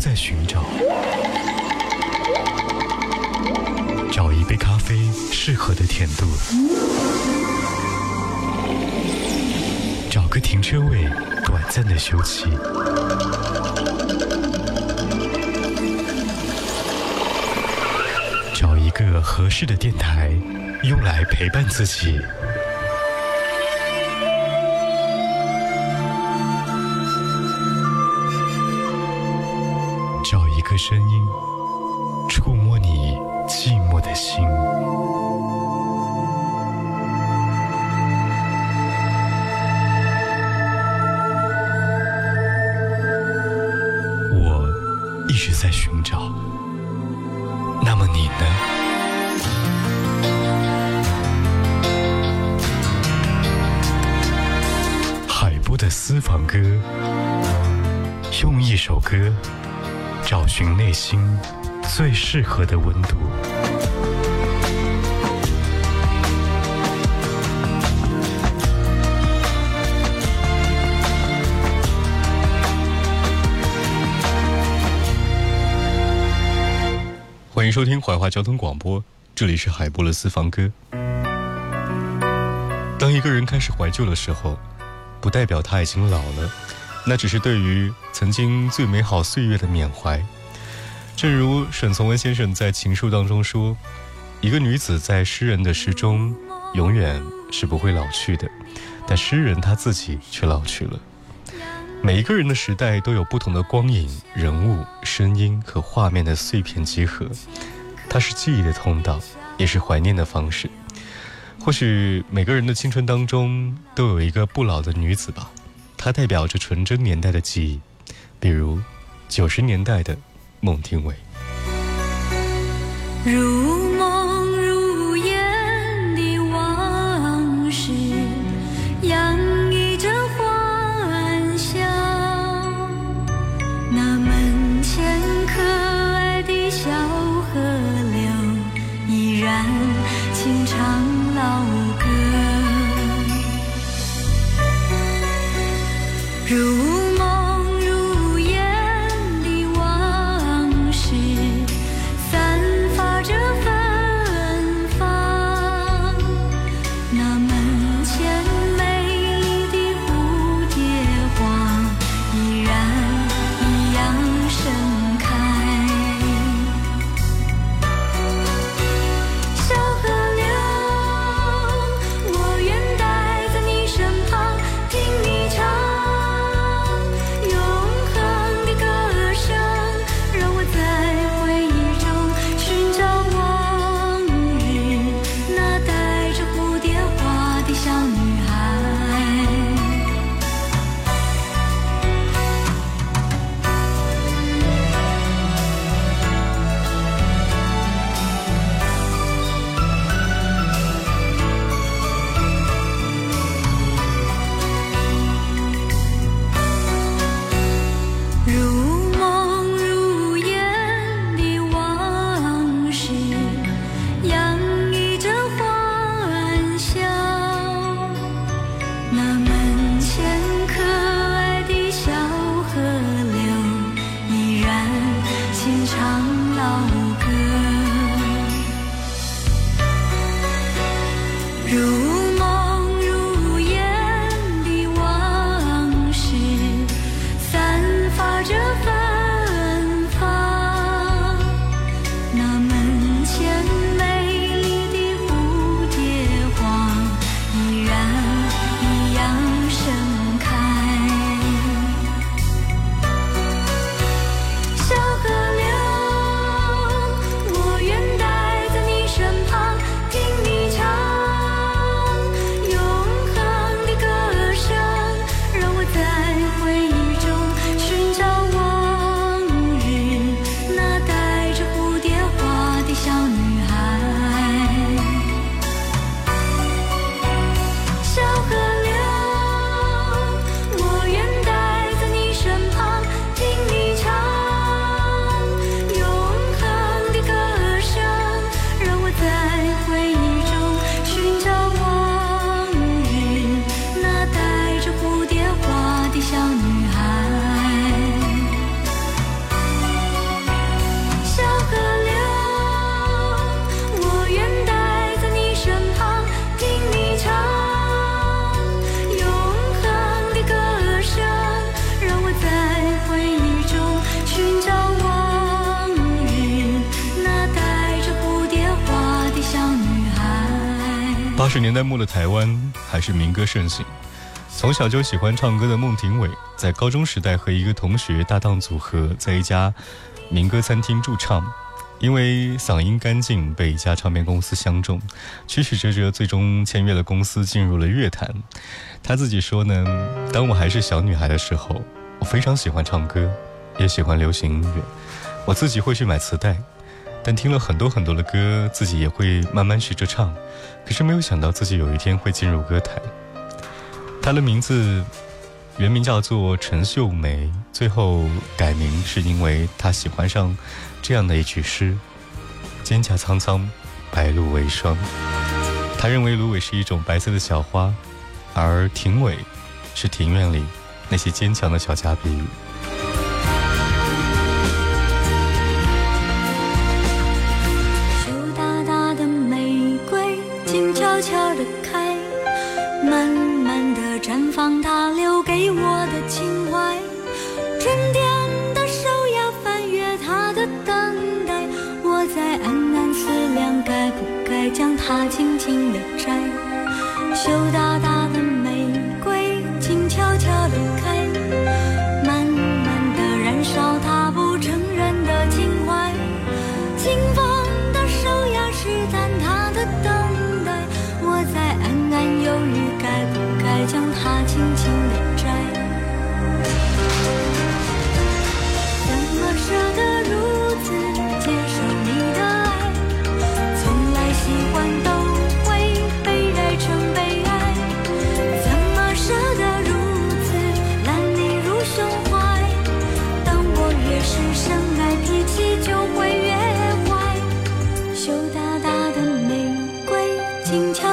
在寻找，找一杯咖啡适合的甜度，找个停车位短暂的休憩，找一个合适的电台，用来陪伴自己。声音，触摸你寂寞的心。我一直在寻找，那么你呢？海波的私房歌，用一首歌。找寻内心最适合的温度。欢迎收听怀化交通广播，这里是海波的私房歌。当一个人开始怀旧的时候，不代表他已经老了。那只是对于曾经最美好岁月的缅怀，正如沈从文先生在情书当中说：“一个女子在诗人的诗中永远是不会老去的，但诗人他自己却老去了。”每一个人的时代都有不同的光影、人物、声音和画面的碎片集合，它是记忆的通道，也是怀念的方式。或许每个人的青春当中都有一个不老的女子吧。它代表着纯真年代的记忆，比如九十年代的孟庭苇。如十年代末的台湾还是民歌盛行，从小就喜欢唱歌的孟庭苇，在高中时代和一个同学搭档组合，在一家民歌餐厅驻唱。因为嗓音干净，被一家唱片公司相中，曲曲折折，最终签约了公司，进入了乐坛。他自己说呢：“当我还是小女孩的时候，我非常喜欢唱歌，也喜欢流行音乐。我自己会去买磁带，但听了很多很多的歌，自己也会慢慢学着唱。可是没有想到自己有一天会进入歌坛。”他的名字原名叫做陈秀梅，最后改名是因为他喜欢上。这样的一句诗：“蒹葭苍苍，白露为霜。”他认为芦苇是一种白色的小花，而庭苇是庭院里那些坚强的小家碧玉。将它轻轻地摘，羞答答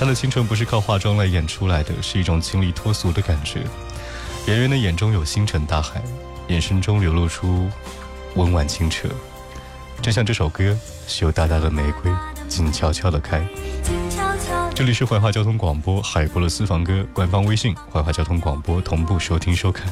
她的清纯不是靠化妆来演出来的，是一种清丽脱俗的感觉。圆圆的眼中有星辰大海，眼神中流露出温婉清澈，正像这首歌《羞答答的玫瑰，静悄悄地开》。这里是怀化交通广播海波的私房歌官方微信，怀化交通广播同步收听收看。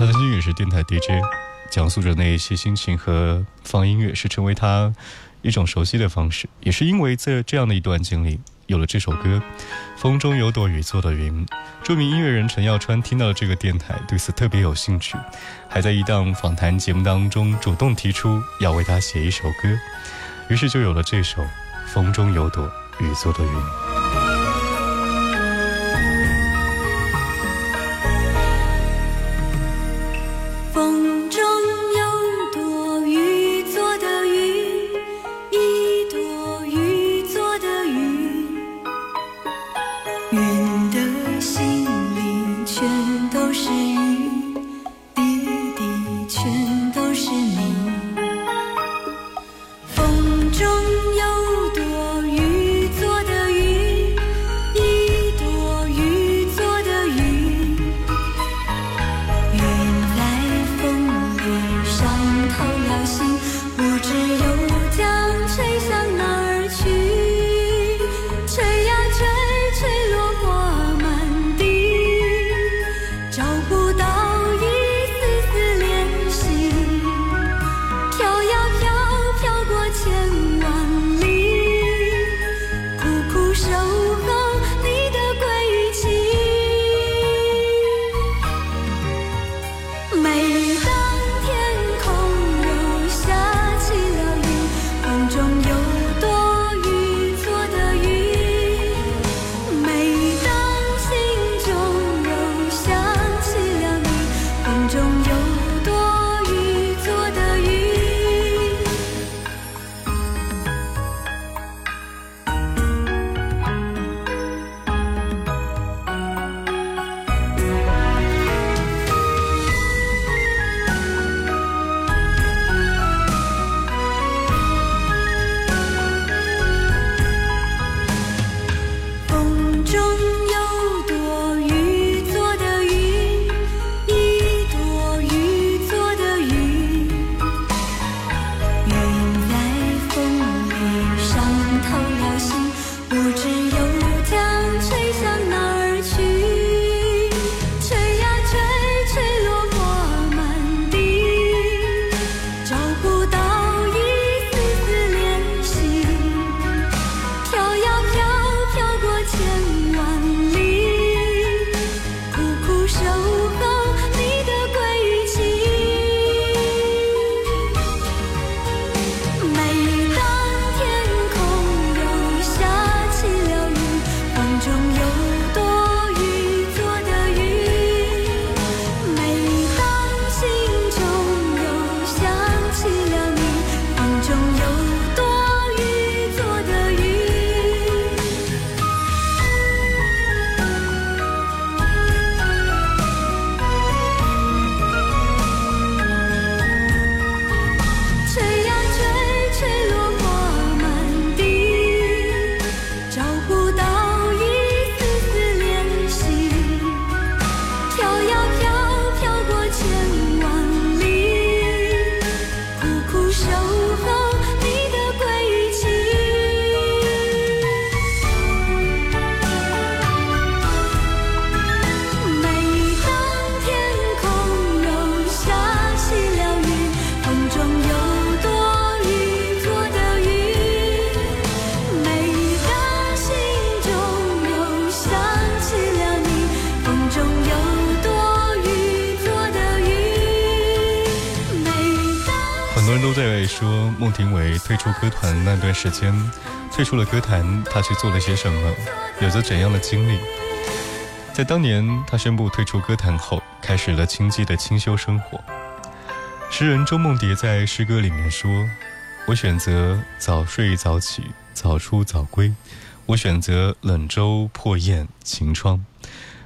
他曾经也是电台 DJ，讲述着那一些心情和放音乐是成为他一种熟悉的方式。也是因为在这样的一段经历，有了这首歌《风中有朵雨做的云》。著名音乐人陈耀川听到了这个电台，对此特别有兴趣，还在一档访谈节目当中主动提出要为他写一首歌，于是就有了这首《风中有朵雨做的云》。孟庭苇退出歌坛那段时间，退出了歌坛，他去做了些什么，有着怎样的经历？在当年，他宣布退出歌坛后，开始了清寂的清修生活。诗人周梦蝶在诗歌里面说：“我选择早睡早起，早出早归，我选择冷舟破雁晴窗。”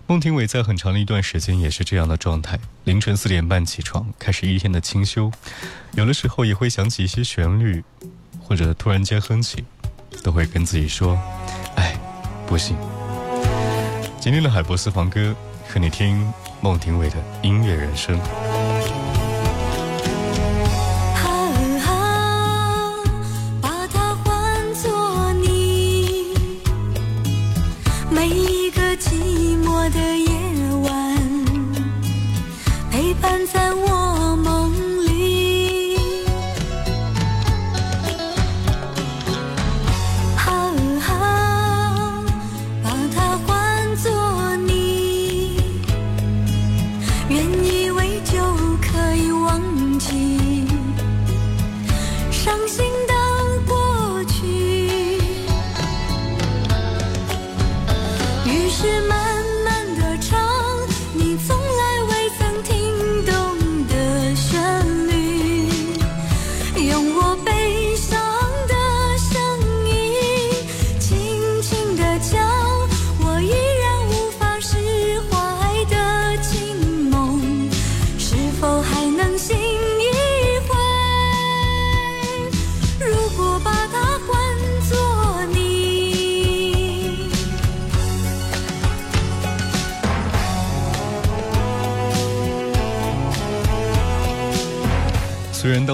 孟庭苇在很长的一段时间也是这样的状态，凌晨四点半起床，开始一天的清修。有的时候也会想起一些旋律，或者突然间哼起，都会跟自己说：“哎，不行。”今天的海博私房歌，和你听孟庭苇的音乐人生。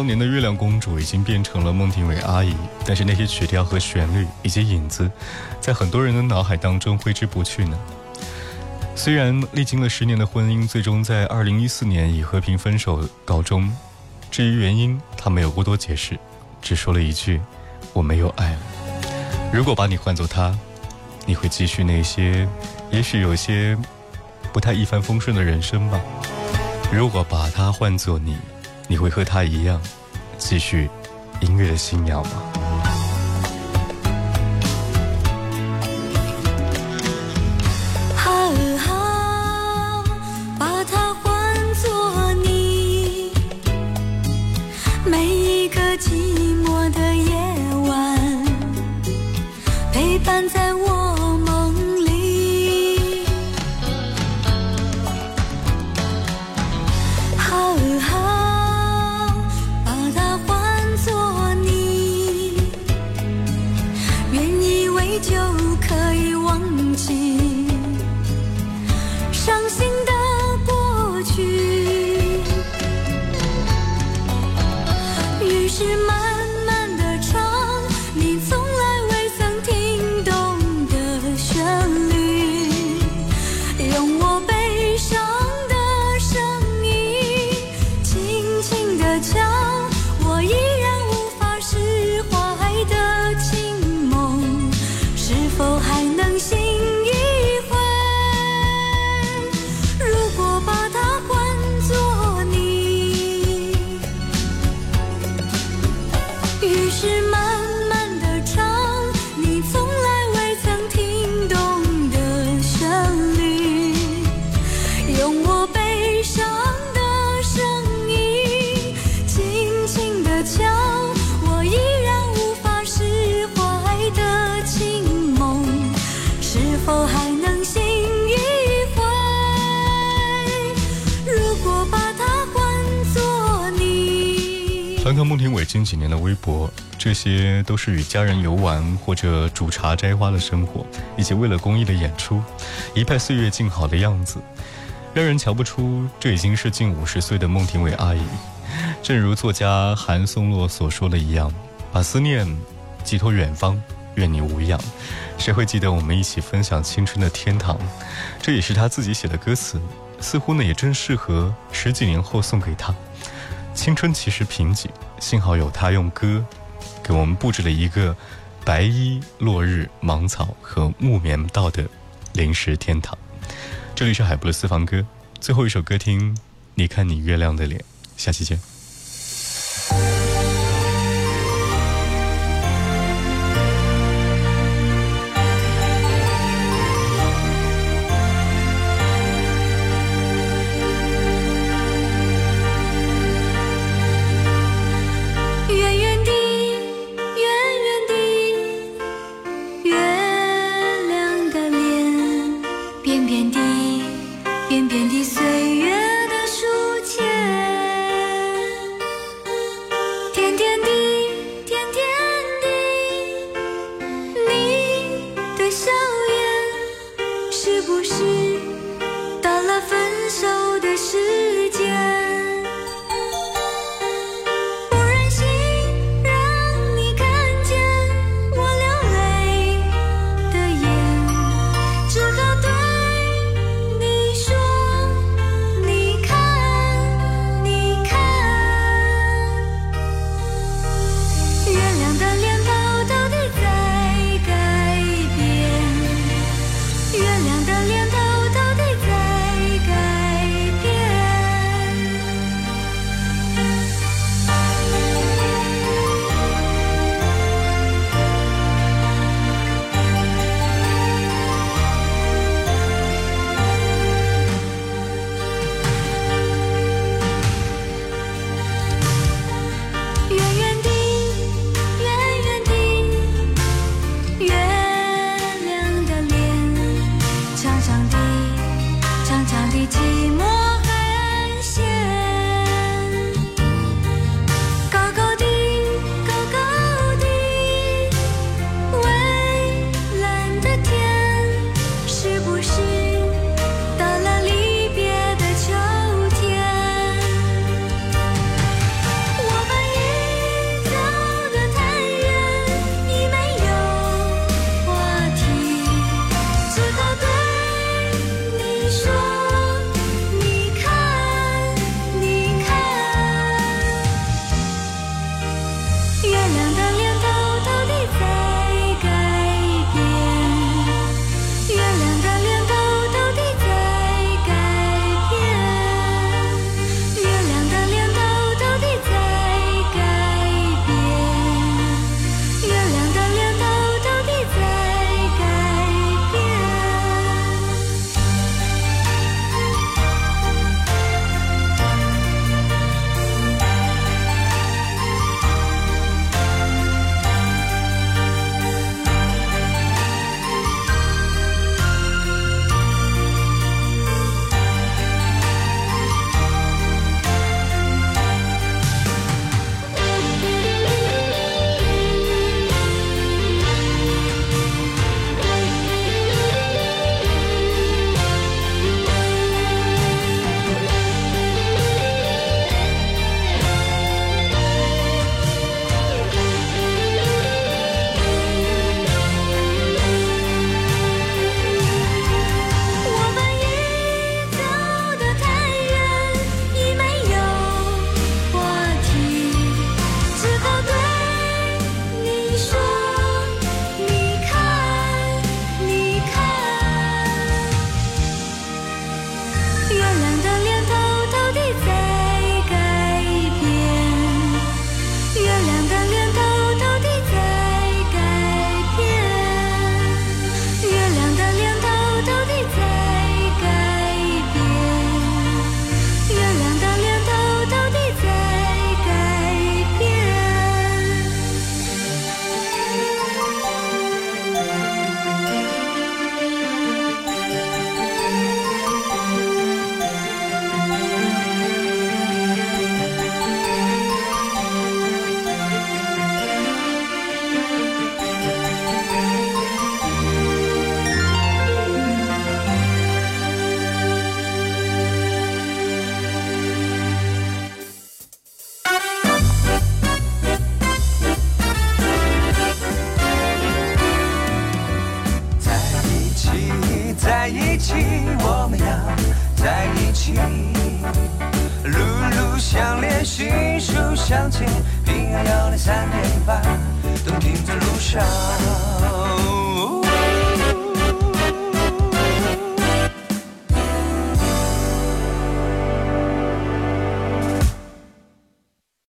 当年的月亮公主已经变成了孟庭苇阿姨，但是那些曲调和旋律以及影子，在很多人的脑海当中挥之不去呢。虽然历经了十年的婚姻，最终在二零一四年以和平分手告终，至于原因，她没有过多解释，只说了一句：“我没有爱了。”如果把你换作他，你会继续那些，也许有些不太一帆风顺的人生吧。如果把他换作你，你会和他一样，继续音乐的信仰吗？孟庭苇近几年的微博，这些都是与家人游玩或者煮茶摘花的生活，以及为了公益的演出，一派岁月静好的样子，让人瞧不出这已经是近五十岁的孟庭苇阿姨。正如作家韩松洛所说的一样，把思念寄托远方，愿你无恙。谁会记得我们一起分享青春的天堂？这也是他自己写的歌词，似乎呢也正适合十几年后送给他。青春其实贫瘠，幸好有他用歌给我们布置了一个白衣、落日、芒草和木棉道的临时天堂。这里是海波的私房歌，最后一首歌听，你看你月亮的脸。下期见。